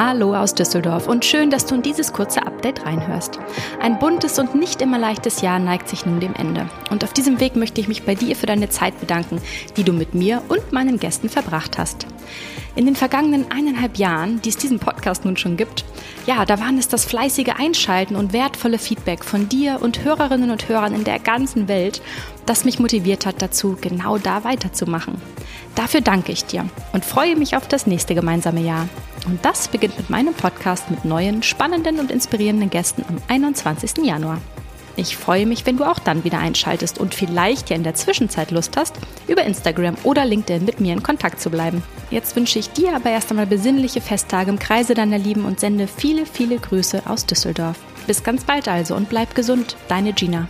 Hallo aus Düsseldorf und schön, dass du in dieses kurze Update reinhörst. Ein buntes und nicht immer leichtes Jahr neigt sich nun dem Ende. Und auf diesem Weg möchte ich mich bei dir für deine Zeit bedanken, die du mit mir und meinen Gästen verbracht hast. In den vergangenen eineinhalb Jahren, die es diesen Podcast nun schon gibt, ja, da waren es das fleißige Einschalten und wertvolle Feedback von dir und Hörerinnen und Hörern in der ganzen Welt, das mich motiviert hat dazu, genau da weiterzumachen. Dafür danke ich dir und freue mich auf das nächste gemeinsame Jahr. Und das beginnt mit meinem Podcast mit neuen, spannenden und inspirierenden Gästen am 21. Januar. Ich freue mich, wenn du auch dann wieder einschaltest und vielleicht ja in der Zwischenzeit Lust hast, über Instagram oder LinkedIn mit mir in Kontakt zu bleiben. Jetzt wünsche ich dir aber erst einmal besinnliche Festtage im Kreise deiner Lieben und sende viele, viele Grüße aus Düsseldorf. Bis ganz bald also und bleib gesund, deine Gina.